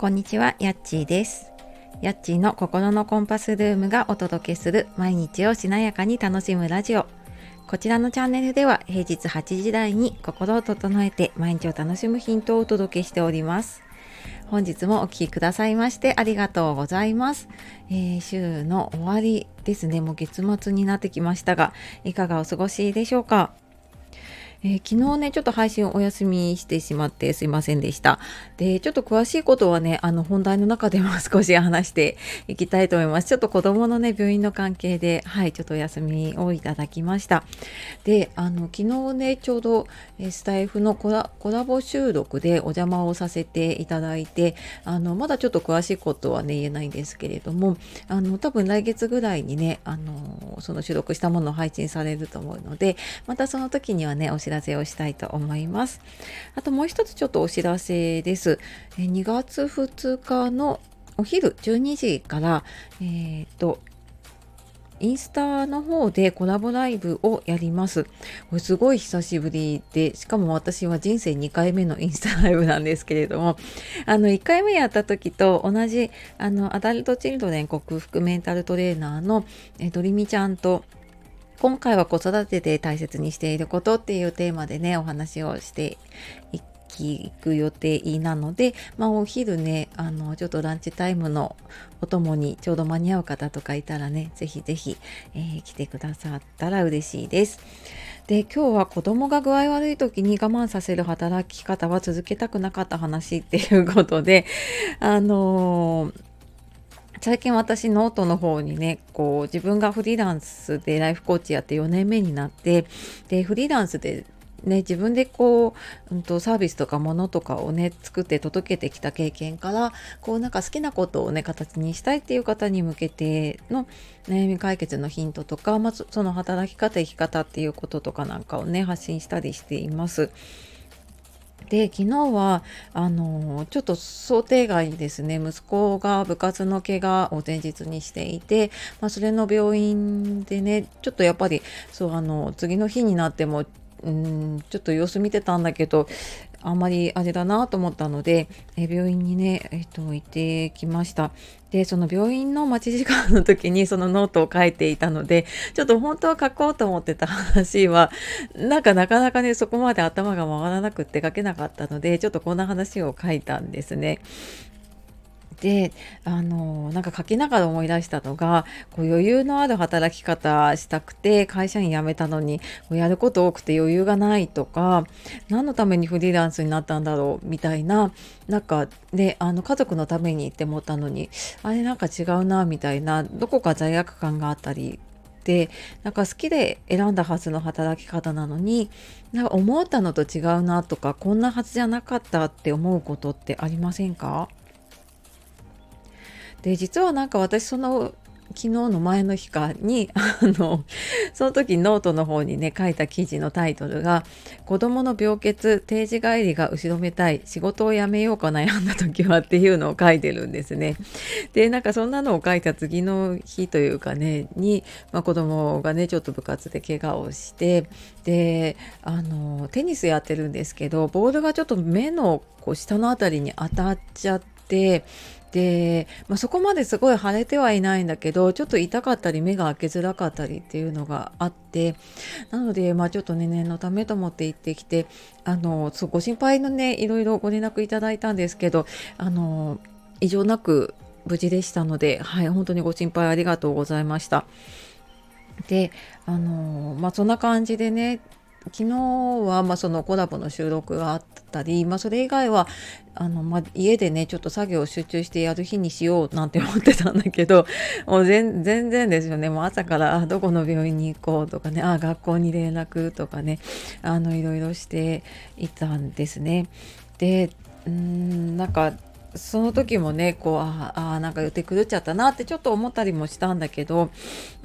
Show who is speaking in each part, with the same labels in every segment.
Speaker 1: こんにちは、やっちーです。やっちーの心のコンパスルームがお届けする毎日をしなやかに楽しむラジオ。こちらのチャンネルでは平日8時台に心を整えて毎日を楽しむヒントをお届けしております。本日もお聴きくださいましてありがとうございます、えー、週の終わりですね。もう月末になってきましたが、いかがお過ごしでしょうか？えー、昨日ね、ちょっと配信をお休みしてしまってすいませんでした。で、ちょっと詳しいことはね、あの本題の中でも少し話していきたいと思います。ちょっと子供のね、病院の関係で、はい、ちょっとお休みをいただきました。で、あの、昨日ね、ちょうど、スタイフのコラコラボ収録でお邪魔をさせていただいて、あの、まだちょっと詳しいことはね、言えないんですけれども、あの、多分来月ぐらいにね、あの、その収録したものを配信されると思うので、またその時にはね、お知らせをしたいと思います。あともう一つちょっとお知らせです。2月2日のお昼12時から、えー、と、インスタの方でコラボライブをやります。これすごい久しぶりで、しかも私は人生2回目のインスタライブなんですけれども、あの1回目やった時と同じあのアダルトチルドレン克服メンタルトレーナーのえドリミちゃんと今回は子育てで大切にしていることっていうテーマでねお話をしていく予定なので、まあ、お昼ねあのちょっとランチタイムのお供にちょうど間に合う方とかいたらねぜひぜひ、え、来てくださったら嬉しいです。で今日は子供が具合悪い時に我慢させる働き方は続けたくなかった話っていうことであのー最近私ノートの方にねこう自分がフリーランスでライフコーチやって4年目になってでフリーランスでね、自分でこう、うんと、サービスとかものとかをね作って届けてきた経験からこうなんか好きなことをね形にしたいっていう方に向けての悩み解決のヒントとか、まずその働き方生き方っていうこととかなんかをね発信したりしています。で昨日はあのちょっと想定外ですね。息子が部活の怪我を前日にしていて、まあ、それの病院でねちょっとやっぱりそうあの次の日になってもうんちょっと様子見てたんだけどあんまりあれだなと思ったので、え病院にね、えっと、行ってきました。で、その病院の待ち時間の時にそのノートを書いていたので、ちょっと本当は書こうと思ってた話は、なんかなかなかね、そこまで頭が回らなくって書けなかったので、ちょっとこんな話を書いたんですね。であのなんか書きながら思い出したのがこう余裕のある働き方したくて会社員辞めたのにこうやること多くて余裕がないとか何のためにフリーランスになったんだろうみたいななんかであの家族のためにって思ったのにあれなんか違うなみたいなどこか罪悪感があったりでなんか好きで選んだはずの働き方なのになんか思ったのと違うなとかこんなはずじゃなかったって思うことってありませんか？で実はなんか私その昨日の前の日かにあのその時ノートの方にね書いた記事のタイトルが「子どもの病欠定時帰りが後ろめたい仕事を辞めようか悩んだ時は」っていうのを書いてるんですね。でなんかそんなのを書いた次の日というかねに、まあ、子供がねちょっと部活で怪我をしてであのテニスやってるんですけどボールがちょっと目のこう下の辺りに当たっちゃって。で、まあ、そこまですごい腫れてはいないんだけどちょっと痛かったり目が開けづらかったりっていうのがあってなので、まあ、ちょっとね念のためと思って行ってきてあのそうご心配のねいろいろご連絡いただいたんですけどあの異常なく無事でしたので、はい、本当にご心配ありがとうございました。であのまあそんな感じでね昨日はまあそのコラボの収録があったり、まあ、それ以外はあの、まあ、家でねちょっと作業を集中してやる日にしようなんて思ってたんだけど もう全然ですよねもう朝からどこの病院に行こうとかねあ学校に連絡とかねあのいろいろしていたんですね。でうんなんかその時もねこうああなんか予定狂っちゃったなってちょっと思ったりもしたんだけど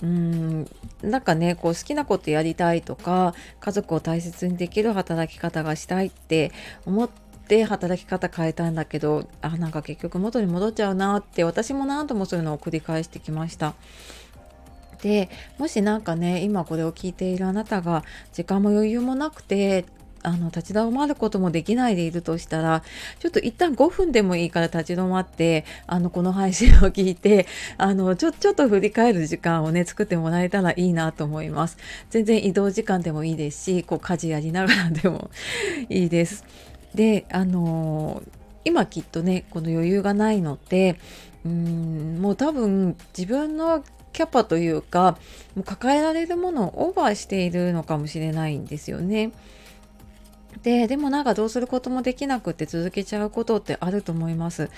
Speaker 1: うんなんかねこう好きなことやりたいとか家族を大切にできる働き方がしたいって思って働き方変えたんだけどあなんか結局元に戻っちゃうなって私も何度もそういうのを繰り返してきました。でもしなんかね今これを聞いているあなたが時間も余裕もなくてあの立ち止まることもできないでいるとしたらちょっと一旦5分でもいいから立ち止まってあのこの配信を聞いてあのちょちょっと振り返る時間をね作ってもらえたらいいなと思います全然移動時間でもいいですしこう家事やりながらでも いいですであの今きっとねこの余裕がないのでうんもう多分自分のキャパというかもう抱えられるものをオーバーしているのかもしれないんですよね。ででもなんかどうすることもできなくて続けちゃうことってあると思います。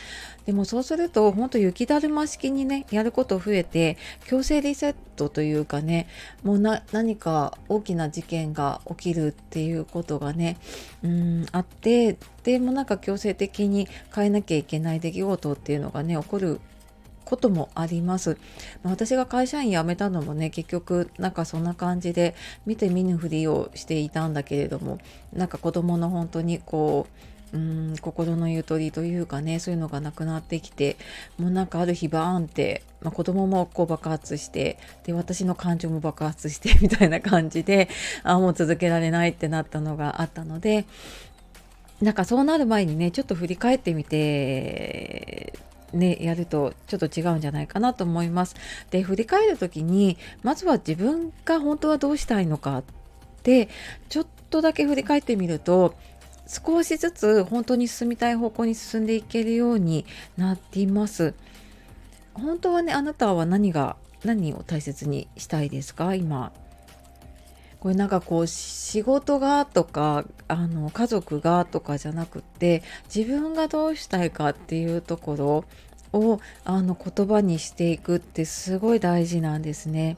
Speaker 1: でもそうすると本当雪だるま式にねやること増えて強制リセットというかねもうな何か大きな事件が起きるっていうことがねうんあってでもなんか強制的に変えなきゃいけない出来事っていうのがね起こることもあります。ま私が会社員辞めたのもね結局なんかそんな感じで見て見ぬふりをしていたんだけれどもなんか子供の本当にこううん心のゆとりというかねそういうのがなくなってきてもうなんかある日バーンって、まあ、子供もこう爆発してで私の感情も爆発して みたいな感じであもう続けられないってなったのがあったのでなんかそうなる前にねちょっと振り返ってみてね、やるとちょっと違うんじゃないかなと思います。で振り返る時にまずは自分が本当はどうしたいのかってちょっとだけ振り返ってみると少しずつ本当に進みたい方向に進んでいけるようになっています。本当はねあなたは何が何を大切にしたいですか？今これなんかこう仕事がとかあの家族がとかじゃなくって自分がどうしたいかっていうところをあの言葉にしていくってすごい大事なんですね。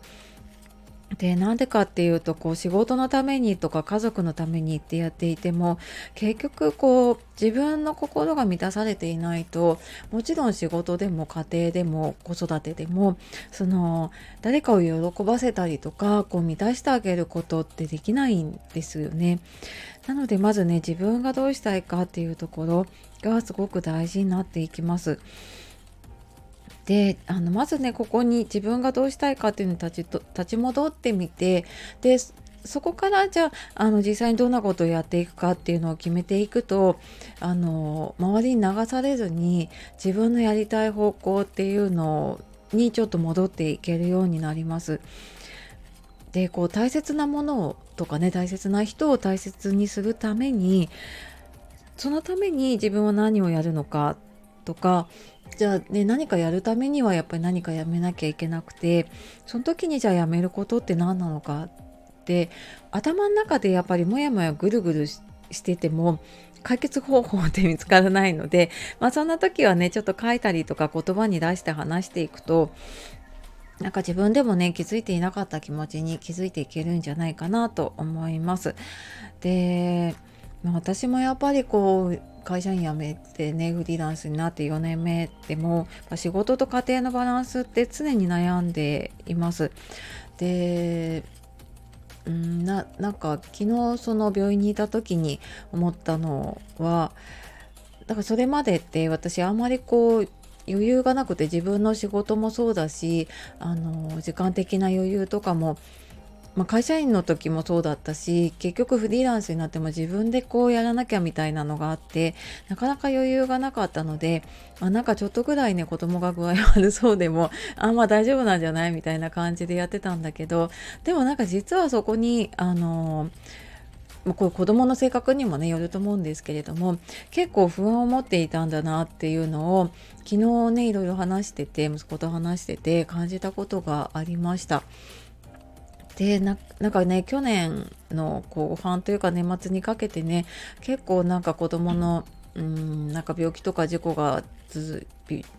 Speaker 1: でなんでかっていうとこう仕事のためにとか家族のためにってやっていても結局こう自分の心が満たされていないともちろん仕事でも家庭でも子育てでもその誰かを喜ばせたりとかこう満たしてあげることってできないんですよね。なのでまずね自分がどうしたいかっていうところがすごく大事になっていきます。であのまずねここに自分がどうしたいかっていうのに立ちと立ち戻ってみてでそこからじゃああの実際にどんなことをやっていくかっていうのを決めていくとあの周りに流されずに自分のやりたい方向っていうのにちょっと戻っていけるようになります。でこう大切なものとかね大切な人を大切にするためにそのために自分は何をやるのかとかじゃあね何かやるためにはやっぱり何かやめなきゃいけなくてその時にじゃあやめることって何なのかって頭の中でやっぱりもやもやぐるぐるしてても解決方法って見つからないので、まあ、そんな時はねちょっと書いたりとか言葉に出して話していくとなんか自分でもね気づいていなかった気持ちに気づいていけるんじゃないかなと思います。で私もやっぱりこう会社員辞めてねフリーランスになって4年目でも仕事と家庭のバランスって常に悩んでいます。でんななんか昨日その病院にいた時に思ったのはだからそれまでって私あんまりこう余裕がなくて自分の仕事もそうだしあの時間的な余裕とかもまあ、会社員の時もそうだったし結局フリーランスになっても自分でこうやらなきゃみたいなのがあってなかなか余裕がなかったので、まあ、なんかちょっとぐらいね子供が具合悪そうでも あんまあ大丈夫なんじゃないみたいな感じでやってたんだけどでもなんか実はそこにあのまあ、これ子供の性格にもねよると思うんですけれども結構不安を持っていたんだなっていうのを昨日ねいろいろ話してて息子と話してて感じたことがありました。でなんかね去年の後半というか年末にかけてね結構なんか子供のうんなんか病気とか事故が続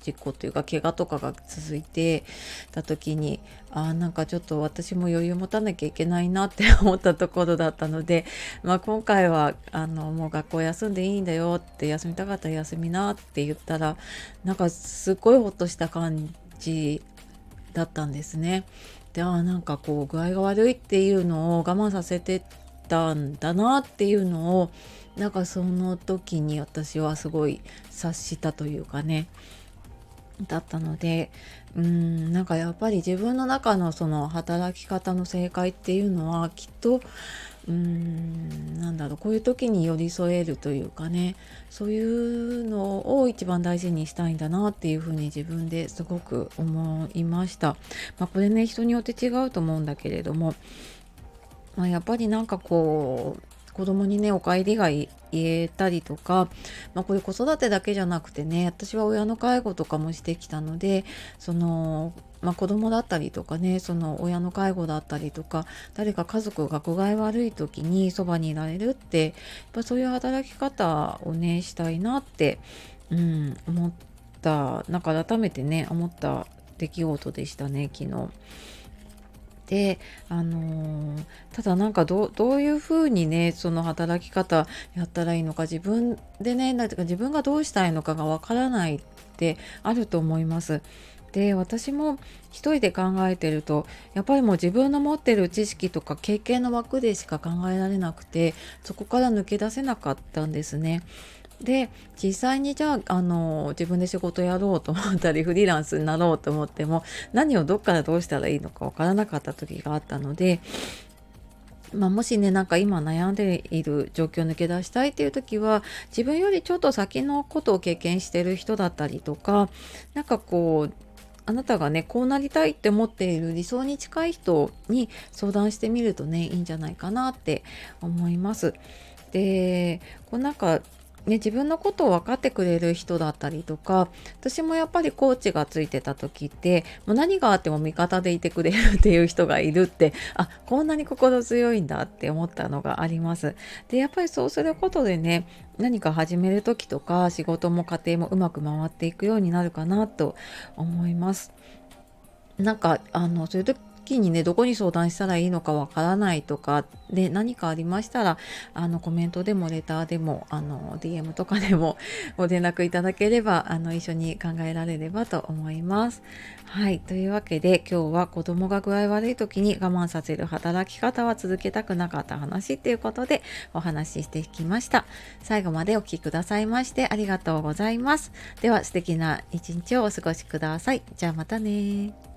Speaker 1: 事故というか怪我とかが続いてた時にあなんかちょっと私も余裕持たなきゃいけないなって 思ったところだったので、まあ、今回はあのもう学校休んでいいんだよって休みたかったら休みなって言ったらなんかすっごいほっとした感じだったんですね。であなんかこう具合が悪いっていうのを我慢させてたんだなっていうのをなんかその時に私はすごい察したというかねだったのでうんなんかやっぱり自分の中のその働き方の正解っていうのはきっとうーんなんだろうこういう時に寄り添えるというかねそういうのを一番大事にしたいんだなっていうふうに自分ですごく思いました。まあ、これね人によって違うと思うんだけれども、まあ、やっぱりなんかこう子供にねお帰りが言えたりとか、まあ、これ子育てだけじゃなくてね私は親の介護とかもしてきたのでその、まあ、子供だったりとかねその親の介護だったりとか誰か家族が具合悪い時にそばにいられるってやっぱそういう働き方をねしたいなって、うん、思ったなんか改めてね思った出来事でしたね昨日。であのー、ただなんかどういうふうにねその働き方やったらいいのか自分でねなんか自分がどうしたいのかがわからないってあると思います。で私も一人で考えてるとやっぱりもう自分の持ってる知識とか経験の枠でしか考えられなくてそこから抜け出せなかったんですね。で実際にじゃああの自分で仕事やろうと思ったりフリーランスになろうと思っても何をどっからどうしたらいいのか分からなかった時があったのでまあ、もしねなんか今悩んでいる状況を抜け出したいっていう時は自分よりちょっと先のことを経験してる人だったりとか何かこうあなたがねこうなりたいって思っている理想に近い人に相談してみるとねいいんじゃないかなって思います。でこうなんかね、自分のことを分かってくれる人だったりとか私もやっぱりコーチがついてた時ってもう何があっても味方でいてくれるっていう人がいるってあこんなに心強いんだって思ったのがあります。でやっぱりそうすることでね何か始める時とか仕事も家庭もうまく回っていくようになるかなと思います。なんかあのそういう時にねどこに相談したらいいのかわからないとかで何かありましたらあのコメントでもレターでもあの DM とかでも ご連絡いただければあの一緒に考えられればと思います。はいというわけで今日は子供が具合悪い時に我慢させる働き方は続けたくなかった話っていうことでお話ししていきました。最後までお聴きくださいましてありがとうございます。では素敵な一日をお過ごしください。じゃあまたね